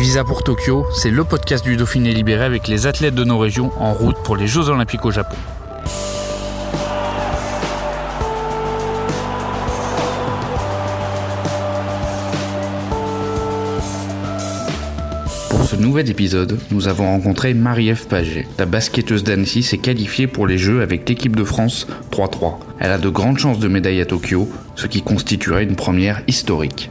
Visa pour Tokyo, c'est le podcast du Dauphiné libéré avec les athlètes de nos régions en route pour les Jeux Olympiques au Japon. Pour ce nouvel épisode, nous avons rencontré Marie-Ève Paget. La basketteuse d'Annecy s'est qualifiée pour les Jeux avec l'équipe de France 3-3. Elle a de grandes chances de médaille à Tokyo, ce qui constituerait une première historique.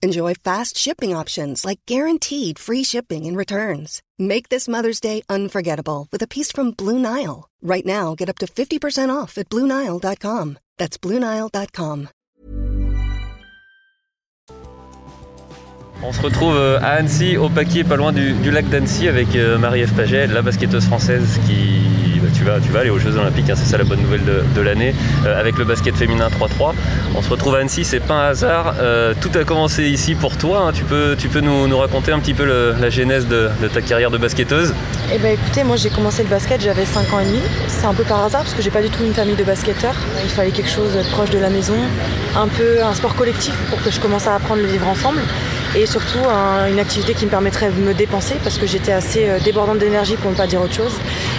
Enjoy fast shipping options like guaranteed free shipping and returns. Make this Mother's Day unforgettable with a piece from Blue Nile. Right now, get up to 50% off at BlueNile.com. That's BlueNile.com. On se retrouve euh, à Annecy, au paquet, pas loin du, du lac d'Annecy, avec euh, Marie-Ève Paget, la basketteuse française qui. Tu, vas, aller aux Jeux Olympiques, hein, c'est ça la bonne nouvelle de, l'année, euh, avec le basket féminin 3-3. On se retrouve à Annecy, c'est pas un hasard. euh, tout a commencé ici pour toi. hein. Tu peux, tu peux nous, raconter un petit peu la genèse de, de ta carrière de basketteuse? Eh ben écoutez, moi j'ai commencé le basket, j'avais 5 ans et demi. C'est un peu par hasard parce que j'ai pas du tout une famille de basketteurs. Il fallait quelque chose proche de la maison, un peu un sport collectif pour que je commence à apprendre le vivre ensemble et surtout un- une activité qui me permettrait de me dépenser parce que j'étais assez euh, débordante d'énergie pour ne pas dire autre chose.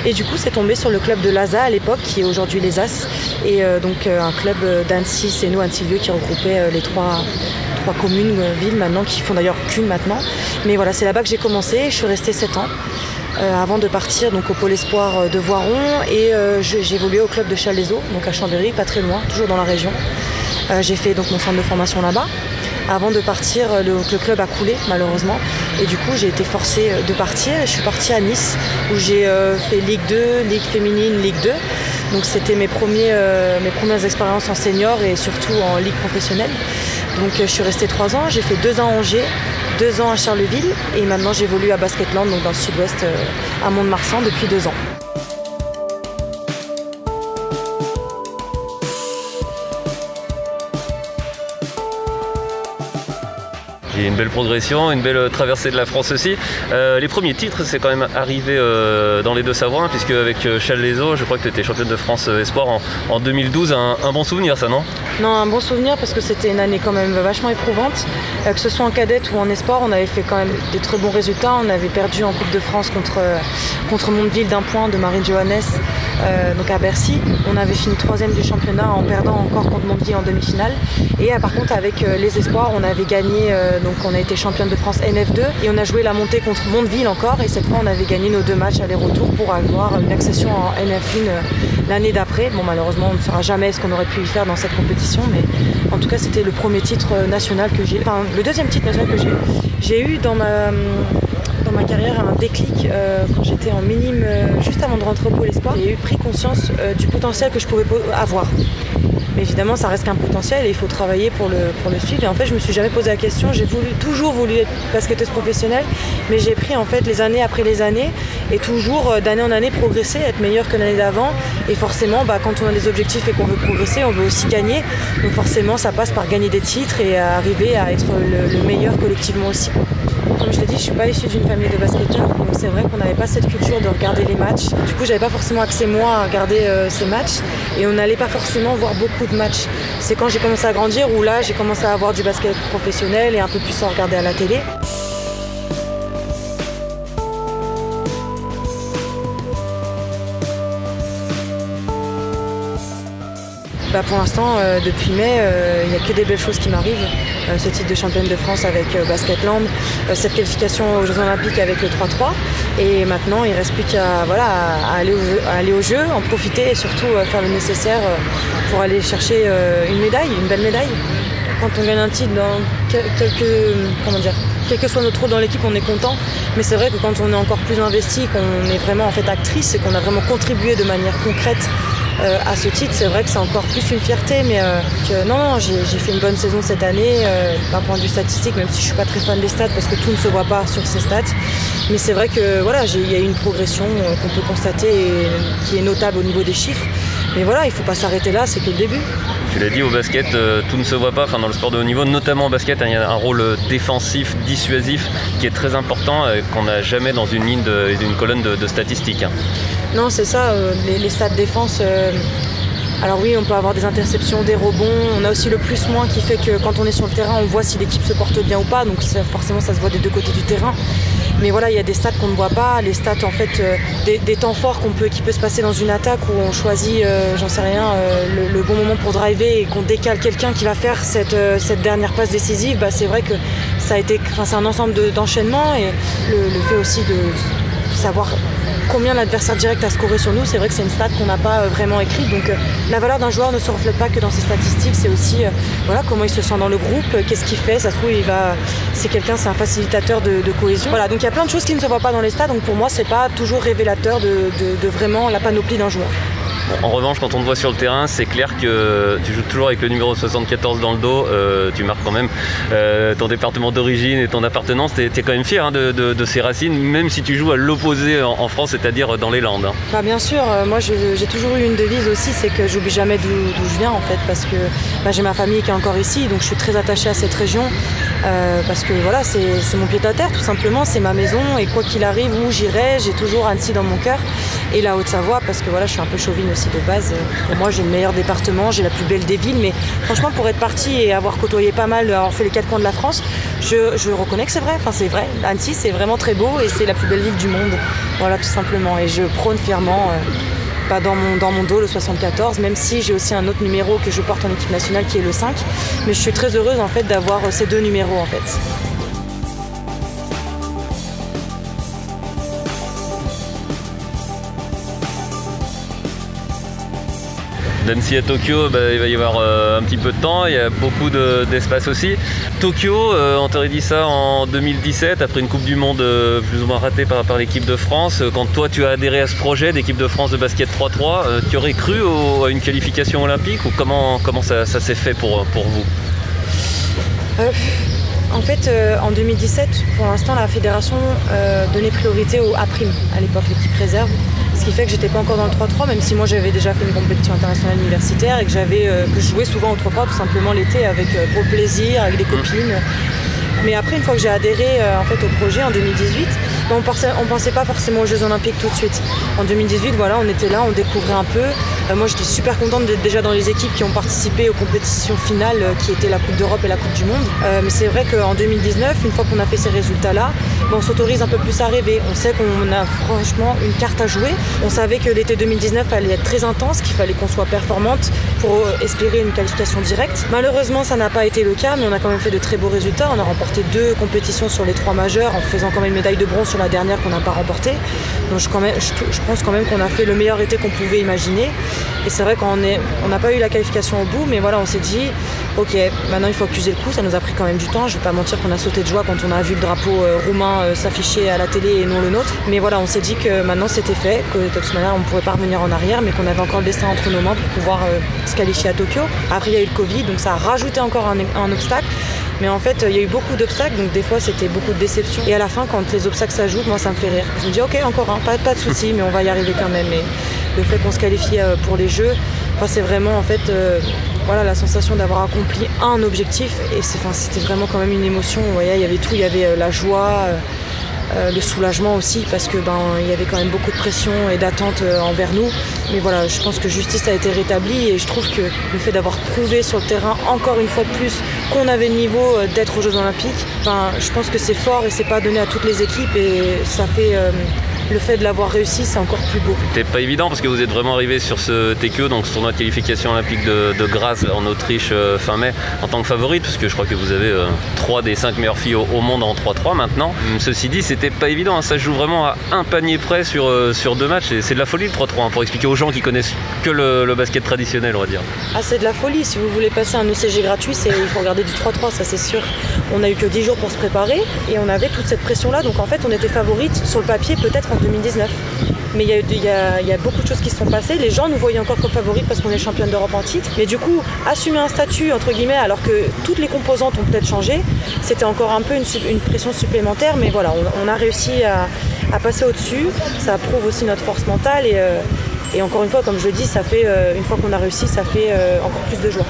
Et du coup, c'est tombé sur le club de l'ASA à l'époque qui est aujourd'hui les As et euh, donc euh, un club d'Annecy, c'est nous Annecy-Vieux qui regroupait les trois trois communes, villes maintenant, qui font d'ailleurs qu'une maintenant. Mais voilà, c'est là-bas que j'ai commencé. Je suis restée 7 ans avant de partir donc au pôle espoir de Voiron et euh, j'ai évolué au club de Chalaiseau, donc à Chambéry, pas très loin, toujours dans la région. J'ai fait donc mon centre de formation là-bas. Avant de partir, euh, le, club a coulé malheureusement et du coup j'ai été forcée euh, de partir. Je suis partie à Nice où j'ai euh, fait Ligue 2, Ligue féminine, Ligue 2. Donc c'était mes, premières expériences en senior et surtout en ligue professionnelle. Donc je suis restée trois ans, j'ai fait deux ans à Angers, deux ans à Charleville et maintenant j'évolue à Basketland, donc dans le sud-ouest à Mont-de-Marsan depuis deux ans. Une belle progression, une belle euh, traversée de la France aussi. Euh, les premiers titres, c'est quand même arrivé euh, dans les deux Savoies, hein, puisque avec Chalaiseau, je crois que tu étais championne de France Espoir en, en 2012. Un, bon souvenir, ça, non? Non, un bon souvenir parce que c'était une année quand même vachement éprouvante. Que ce soit en cadette ou en espoir, on avait fait quand même des très bons résultats. On avait perdu en Coupe de France contre, contre d'un point de Marine Johannes, euh, donc à Bercy. On avait fini troisième du championnat en perdant encore contre Mondeville en demi-finale. Et euh, par contre, avec euh, les espoirs, on avait gagné, euh, donc on a été championne de France NF2 et on a joué la montée contre Mondeville encore. Et cette fois, on avait gagné nos deux matchs aller-retour pour avoir une accession en NF1 euh, l'année d'après. Bon, malheureusement, on ne saura jamais ce qu'on aurait pu y faire dans cette compétition, mais en tout cas, c'était le premier titre national que j'ai, enfin, le deuxième titre national que. J'ai eu dans ma, dans ma carrière un déclic euh, quand j'étais en minime, euh, juste avant de rentrer au Pôle Espoir. J'ai eu pris conscience euh, du potentiel que je pouvais po- avoir. Mais évidemment, ça reste qu'un potentiel et il faut travailler pour le, pour le suivre. Et en fait, je me suis jamais posé la question. J'ai toujours voulu être basketteuse professionnelle, mais j'ai pris en fait les années après les années et toujours d'année en année progresser, être meilleure que l'année d'avant. Et forcément, bah, quand on a des objectifs et qu'on veut progresser, on veut aussi gagner. Donc forcément, ça passe par gagner des titres et arriver à être le meilleur collectivement aussi. Comme je l'ai dit, je suis pas issue d'une famille de basketteurs, donc c'est vrai qu'on n'avait pas cette culture de regarder les matchs. Du coup, j'avais pas forcément accès moi à regarder euh, ces matchs et on n'allait pas forcément voir beaucoup de matchs. C'est quand j'ai commencé à grandir où là, j'ai commencé à avoir du basket professionnel et un peu plus en regarder à la télé. Bah, pour l'instant, euh, depuis mai, euh, il n'y a que des belles choses qui m'arrivent. Euh, ce titre de championne de France avec Basketland, cette qualification aux Jeux Olympiques avec le 3-3. Et maintenant, il ne reste plus qu'à aller, aux Jeux, en profiter et surtout faire le nécessaire pour aller chercher une médaille, une belle médaille. Quand on gagne un titre dans quel- quelques, comment dire, quel que soit notre rôle dans l'équipe, on est content. Mais c'est vrai que quand on est encore plus investi, qu'on est vraiment en fait actrice et qu'on a vraiment contribué de manière concrète euh, à ce titre, c'est vrai que c'est encore plus une fierté. Mais euh, que, non, j'ai fait une bonne saison cette année euh, d'un point de vue statistique, même si je suis pas très fan des stats parce que tout ne se voit pas sur ces stats. Mais c'est vrai que voilà, il y a eu une progression euh, qu'on peut constater et qui est notable au niveau des chiffres. Mais voilà, il ne faut pas s'arrêter là, c'est que le début. Tu l'as dit, au basket, euh, tout ne se voit pas. Enfin, dans le sport de haut niveau, notamment au basket, hein, il y a un rôle défensif, dissuasif, qui est très important, euh, qu'on n'a jamais dans une ligne, d'une colonne de, statistiques. Hein. Non, c'est ça. les, les, stats défense alors oui, on peut avoir des interceptions, des rebonds. On a aussi le plus-moins qui fait que quand on est sur le terrain, on voit si l'équipe se porte bien ou pas. Donc forcément, ça se voit des deux côtés du terrain. Mais voilà, il y a des stats qu'on ne voit pas, les stats en fait, euh, des, temps forts qu'on peut, qui peut se passer dans une attaque où on choisit, euh, j'en sais rien, euh, le, bon moment pour driver et qu'on décale quelqu'un qui va faire cette, cette dernière passe décisive. Bah, c'est vrai que ça a été, c'est un ensemble d'enchaînements et le fait aussi de savoir combien l'adversaire direct a scoré sur nous, c'est vrai que c'est une stat qu'on n'a pas euh, vraiment écrite. Donc euh, la valeur d'un joueur ne se reflète pas que dans ses statistiques, c'est aussi euh, voilà, comment il se sent dans le groupe, qu'est-ce qu'il fait, ça se trouve va. C'est quelqu'un, c'est un facilitateur de, cohésion. Voilà, donc il y a plein de choses qui ne se voient pas dans les stats, donc pour moi c'est pas toujours révélateur de vraiment la panoplie d'un joueur. En revanche, quand on te voit sur le terrain, c'est clair que tu joues toujours avec le numéro 74 dans le dos. Euh, tu marques quand même euh, ton département d'origine et ton appartenance. Tu es, quand même fier hein, de, ces racines, même si tu joues à l'opposé en, France, c'est-à-dire dans les Landes. Hein. Bah, bien sûr, euh, moi j'ai toujours eu une devise aussi, c'est que j'oublie jamais d'où je viens en fait, parce que bah, j'ai ma famille qui est encore ici, donc je suis très attachée à cette région, parce que voilà, c'est mon pied à terre tout simplement, c'est ma maison, et quoi qu'il arrive, où j'irai, j'ai toujours Annecy dans mon cœur, et la Haute-Savoie, parce que voilà, je suis un peu chauvine aussi de base. Pour moi, j'ai le meilleur département, j'ai la plus belle des villes, mais franchement, pour être parti et avoir côtoyé pas mal, avoir fait les quatre coins de la France, je, reconnais que c'est vrai. Enfin, c'est vrai. Annecy, c'est vraiment très beau et c'est la plus belle ville du monde. Voilà, tout simplement. Et je prône fièrement. pas euh, bah, dans mon, dans mon dos le 74, même si j'ai aussi un autre numéro que je porte en équipe nationale qui est le 5. Mais je suis très heureuse en fait d'avoir ces deux numéros en fait. D'Annecy à Tokyo, bah, il va y avoir euh, un petit peu de temps, il y a beaucoup d'espace aussi. Tokyo, euh, on t'aurait dit ça en 2017, après une Coupe du Monde euh, plus ou moins ratée par, l'équipe de France. Quand toi tu as adhéré à ce projet d'équipe de France de basket 3-3, tu aurais cru à une qualification olympique ou comment, comment ça, s'est fait pour, pour vous? En fait, en 2017, pour l'instant, la fédération donnait priorité au A' à l'époque, l'équipe réserve. Qui fait que j'étais pas encore dans le 3-3, même si moi j'avais déjà fait une compétition internationale universitaire et que j'avais euh, que je jouais souvent au 3-3 tout simplement l'été avec euh, pour plaisir, avec des copines. Mais après, une fois que j'ai adhéré euh, en fait, au projet en 2018, on ne pensait pas forcément aux Jeux Olympiques tout de suite. En 2018, voilà, on était là, on découvrait un peu. Euh, moi, j'étais super contente d'être déjà dans les équipes qui ont participé aux compétitions finales euh, qui étaient la Coupe d'Europe et la Coupe du Monde. mais c'est vrai qu'en 2019, une fois qu'on a fait ces résultats-là, on s'autorise un peu plus à rêver. On sait qu'on a franchement une carte à jouer. On savait que l'été 2019 allait être très intense, qu'il fallait qu'on soit performante pour espérer une qualification directe. Malheureusement, ça n'a pas été le cas, mais on a quand même fait de très beaux résultats. On a remporté deux compétitions sur les trois majeurs en faisant quand même médaille de bronze sur la dernière qu'on n'a pas remportée. Donc je, pense quand même qu'on a fait le meilleur été qu'on pouvait imaginer. Et c'est vrai qu'on n'a pas eu la qualification au bout, mais voilà, on s'est dit, ok, maintenant il faut accuser le coup. Ça nous a pris quand même du temps. Je ne vais pas mentir qu'on a sauté de joie quand on a vu le drapeau euh, roumain euh, s'afficher à la télé et non le nôtre. Mais voilà, on s'est dit que maintenant c'était fait, que de toute manière on ne pouvait pas revenir en arrière, mais qu'on avait encore le destin entre nos mains pour pouvoir euh, se qualifier à Tokyo. Après il y a eu le Covid, donc ça a rajouté encore un obstacle. Mais en fait, il y a eu beaucoup d'obstacles, donc des fois c'était beaucoup de déception. Et à la fin, quand les obstacles s'ajoutent, moi ça me fait rire. Je me dis, ok, encore un, pas, de souci, mais on va y arriver quand même. Le fait qu'on se qualifie euh, pour les Jeux, c'est vraiment en fait euh, voilà, la sensation d'avoir accompli un objectif. Et c'était vraiment quand même une émotion. Il y avait tout, il y avait euh, la joie. Le soulagement aussi parce que ben y avait quand même beaucoup de pression et d'attente envers nous. Mais voilà, je pense que justice a été rétablie et je trouve que le fait d'avoir prouvé sur le terrain encore une fois de plus qu'on avait le niveau d'être aux Jeux Olympiques, ben, je pense que c'est fort et c'est pas donné à toutes les équipes et ça fait le fait de l'avoir réussi, c'est encore plus beau. C'était pas évident parce que vous êtes vraiment arrivé sur ce TQ, donc ce tournoi de qualification olympique de, de Graz en Autriche euh, fin mai, en tant que favorite, parce que je crois que vous avez euh, trois des cinq meilleures filles au, monde en 3-3 maintenant. Hum, ceci dit, c'était pas évident, hein. ça joue vraiment à un panier près sur, euh, sur deux matchs, et c'est de la folie le 3-3, hein, pour expliquer aux gens qui connaissent que le, basket traditionnel, on va dire. Ah, c'est de la folie, si vous voulez passer un ECG gratuit, il faut regarder du 3-3, ça c'est sûr. On a eu que 10 jours pour se préparer, et on avait toute cette pression-là, donc en fait on était favorite sur le papier peut-être en 2019. Mais il y, a, beaucoup de choses qui se sont passées. Les gens nous voyaient encore comme favoris parce qu'on est championne d'Europe en titre. Mais du coup, assumer un statut, entre guillemets, alors que toutes les composantes ont peut-être changé, c'était encore un peu une, pression supplémentaire. Mais voilà, on, a réussi à, passer au-dessus. Ça prouve aussi notre force mentale. Et, euh, encore une fois, comme je le dis, ça fait, une fois qu'on a réussi, ça fait encore plus de joie.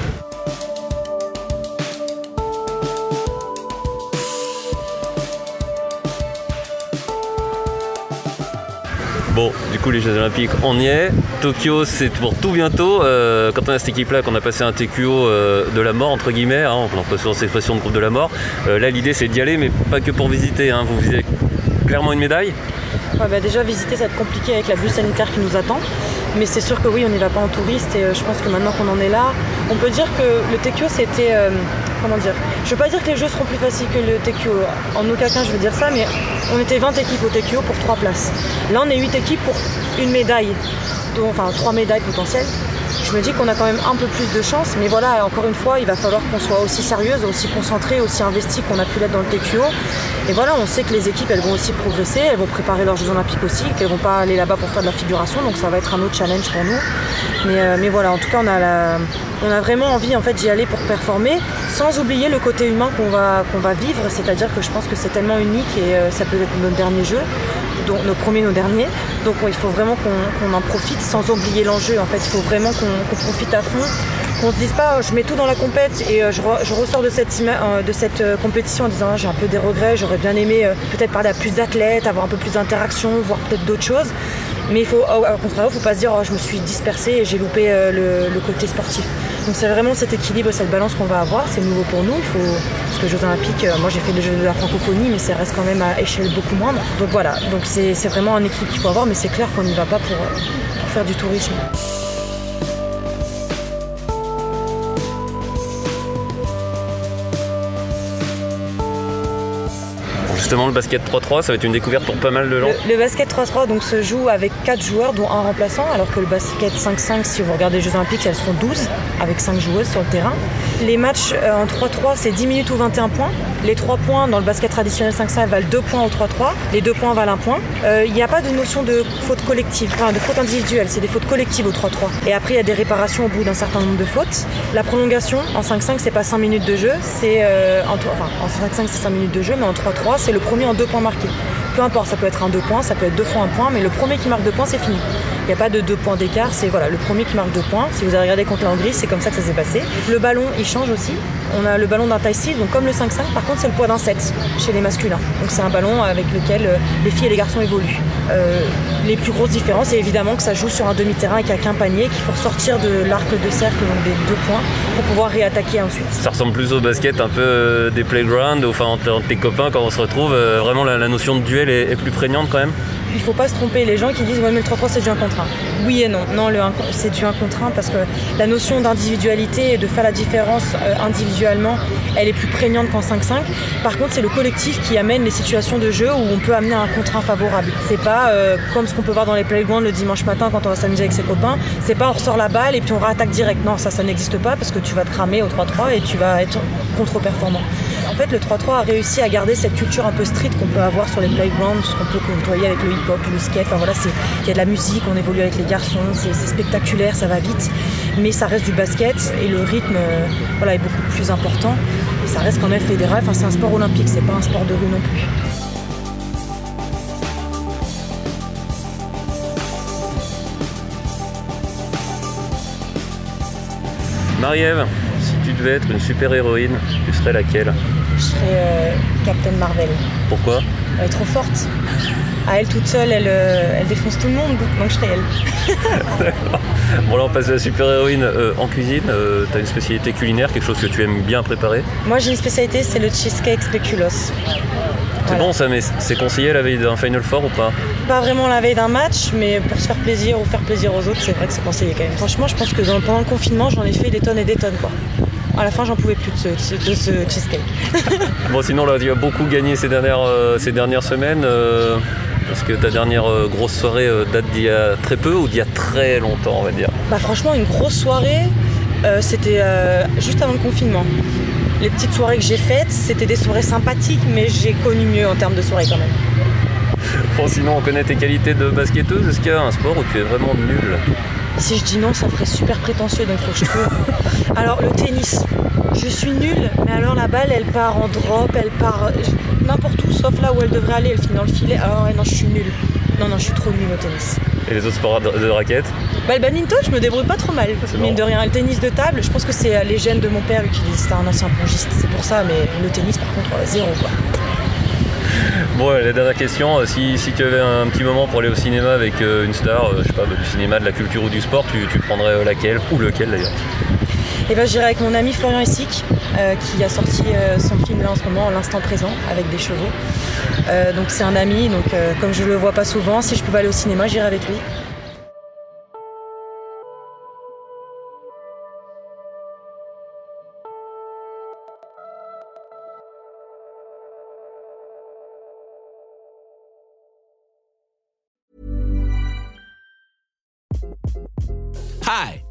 Bon, du coup, les Jeux Olympiques, on y est. Tokyo, c'est pour tout bientôt. Euh, quand on a cette équipe-là, qu'on a passé un TQO euh, de la mort, entre guillemets, hein, on emploie souvent cette expression de groupe de la mort, euh, là, l'idée, c'est d'y aller, mais pas que pour visiter. Hein. Vous visez clairement une médaille bah, déjà visiter ça va être compliqué avec la bulle sanitaire qui nous attend. Mais c'est sûr que oui, on n'y va pas en touriste et je pense que maintenant qu'on en est là, on peut dire que le TQO c'était comment dire Je veux pas dire que les jeux seront plus faciles que le TQO. En aucun cas je veux dire ça, mais on était 20 équipes au TQO pour 3 places. Là on est 8 équipes pour une médaille, enfin 3 médailles potentielles. Je me dis qu'on a quand même un peu plus de chance, mais voilà, encore une fois, il va falloir qu'on soit aussi sérieuse, aussi concentrée, aussi investie qu'on a pu l'être dans le TQO. Et voilà, on sait que les équipes, elles vont aussi progresser, elles vont préparer leurs Jeux Olympiques aussi, qu'elles vont pas aller là-bas pour faire de la figuration, donc ça va être un autre challenge pour nous. Mais, euh, mais voilà, en tout cas, on a on a vraiment envie en fait d'y aller pour performer, sans oublier le côté humain qu'on va, va vivre. C'est-à-dire que je pense que c'est tellement unique et euh, ça peut être notre dernier jeu, donc nos premiers, nos derniers. Donc il faut vraiment qu'on en profite sans oublier l'enjeu. En fait, il faut vraiment qu'on profite à fond qu'on se dise pas oh, je mets tout dans la compète et euh, je, ressors de cette, euh, compétition en disant j'ai un peu des regrets, j'aurais bien aimé peut-être parler à plus d'athlètes, avoir un peu plus d'interaction, voir peut-être d'autres choses. Mais il faut, au contraire, il ne faut pas se dire oh, je me suis dispersée et j'ai loupé le côté sportif. Donc c'est vraiment cet équilibre, cette balance qu'on va avoir. C'est nouveau pour nous. Il faut, parce que Jeux Olympiques, euh, moi j'ai fait les Jeux de la francophonie, mais ça reste quand même à échelle beaucoup moindre. Donc voilà, donc c'est vraiment un équilibre qu'il faut avoir, mais c'est clair qu'on n'y va pas pour, pour faire du tourisme. Justement le basket 3-3, ça va être une découverte pour pas mal de gens. Le, basket 3-3 donc se joue avec 4 joueurs dont un remplaçant, alors que le basket 5-5, si vous regardez les Jeux Olympiques, elles seront 12 avec 5 joueuses sur le terrain. Les matchs euh, en 3-3, c'est 10 minutes ou 21 points. Les 3 points dans le basket traditionnel 5-5 valent 2 points au 3-3. Les 2 points valent 1 point. Euh, il n'y a pas de notion de faute collective, enfin de faute individuelle, c'est des fautes collectives au 3-3. Et après, il y a des réparations au bout d'un certain nombre de fautes. La prolongation en 5-5, c'est pas 5 minutes de jeu, c'est euh, en, en 5-5, c'est 5 minutes de jeu, mais en 3-3, c'est le premier en deux points marqués. Peu importe, ça peut être un deux points, ça peut être deux fois un point, mais le premier qui marque deux points, c'est fini. Il n'y a pas de deux points d'écart, c'est voilà, le premier qui marque deux points. Si vous avez regardé contre la Hongrie, c'est comme ça que ça s'est passé. Le ballon, il change aussi. On a le ballon d'un taille 6, donc comme le 5-5, par contre, c'est le poids d'un 7 chez les masculins. Donc c'est un ballon avec lequel euh, les filles et les garçons évoluent. Euh, les plus grosses différences, c'est évidemment que ça joue sur un demi-terrain avec un panier, qu'il faut sortir de l'arc de cercle, donc des deux points, pour pouvoir réattaquer ensuite. Ça ressemble plus au basket un peu euh, des playgrounds, enfin entre tes copains quand on se retrouve. vraiment, la, notion de duel est plus prégnante quand même? Il faut pas se tromper. Les gens qui disent ouais mais le 3-3 c'est du 1 contre 1. Oui et non. Non, le c'est du 1 contre 1 parce que la notion d'individualité et de faire la différence euh, individuellement, elle est plus prégnante qu'en 5-5. Par contre, c'est le collectif qui amène les situations de jeu où on peut amener un contre 1 favorable. C'est pas euh, comme ce qu'on peut voir dans les playgrounds le dimanche matin quand on va s'amuser avec ses copains. C'est pas on ressort la balle et puis on rattaque direct. Non, ça, ça n'existe pas parce que tu vas te cramer au 3-3 et tu vas être contre-performant. En fait, le 3-3 a réussi à garder cette culture un peu street qu'on peut avoir sur les playgrounds, ce qu'on peut côtoyer avec le hip-hop, le skate. Enfin voilà, il y a de la musique, on évolue avec les garçons, c'est spectaculaire, ça va vite, mais ça reste du basket et le rythme euh, voilà, est beaucoup plus important. Et ça reste quand même fédéral. Enfin, c'est un sport olympique, c'est pas un sport de rue non plus. Marie-Ève, si tu devais être une super-héroïne, tu serais laquelle? Je serais euh, Captain Marvel. Pourquoi? Elle est trop forte. À elle toute seule, elle, euh, elle défonce tout le monde, donc je serais elle. bon là on passe de la super-héroïne euh, en cuisine. tu as une spécialité culinaire, quelque chose que tu aimes bien préparer Moi j'ai une spécialité, c'est le cheesecake spéculoos. C'est bon ça, mais c'est conseillé la veille d'un Final Four ou pas? Pas vraiment la veille d'un match, mais pour se faire plaisir ou faire plaisir aux autres, c'est vrai que c'est conseillé quand même. Franchement, je pense que pendant le confinement, j'en ai fait des tonnes et des tonnes quoi. À la fin, j'en pouvais plus de ce, cheesecake. bon, sinon, là, tu as beaucoup gagné ces dernières, euh, ces dernières semaines. Euh, parce que ta dernière euh, grosse soirée date d'il y a très peu ou d'il y a très longtemps, on va dire? Bah, franchement, une grosse soirée, c'était juste avant le confinement les petites soirées que j'ai faites, c'était des soirées sympathiques, mais j'ai connu mieux en termes de soirées quand même. Bon, sinon, on connaît tes qualités de basketteuse. Est-ce qu'il y a un sport où tu es vraiment nulle? Si je dis non, ça ferait super prétentieux, donc faut que je trouve. Alors, le tennis, suis nulle, mais alors la balle, elle part en drop, elle part n'importe où, sauf là où elle devrait aller, elle finit dans le filet. Alors, ah ouais, non, je suis nulle. Non, non, je suis trop nulle au tennis. Et les autres sports de, de raquettes bah, Le badminton, je me débrouille pas trop mal. Mine de rien, le tennis de table, je pense que c'est les gènes de mon père, qui était un ancien plongiste, c'est pour ça, mais le tennis, par contre, zéro quoi. Bon, la dernière question, euh, si, si, tu avais un petit moment pour aller au cinéma avec euh, une star, euh, je sais pas, bah, du cinéma, de la culture ou du sport, tu, tu prendrais laquelle Ou lequel d'ailleurs? Et eh ben, j'irai avec mon ami Florian Essic, euh, qui a sorti euh, son film là en ce moment, L'instant présent, avec des chevaux. Euh, donc c'est un ami, donc comme je le vois pas souvent, si je pouvais aller au cinéma, j'irai avec lui.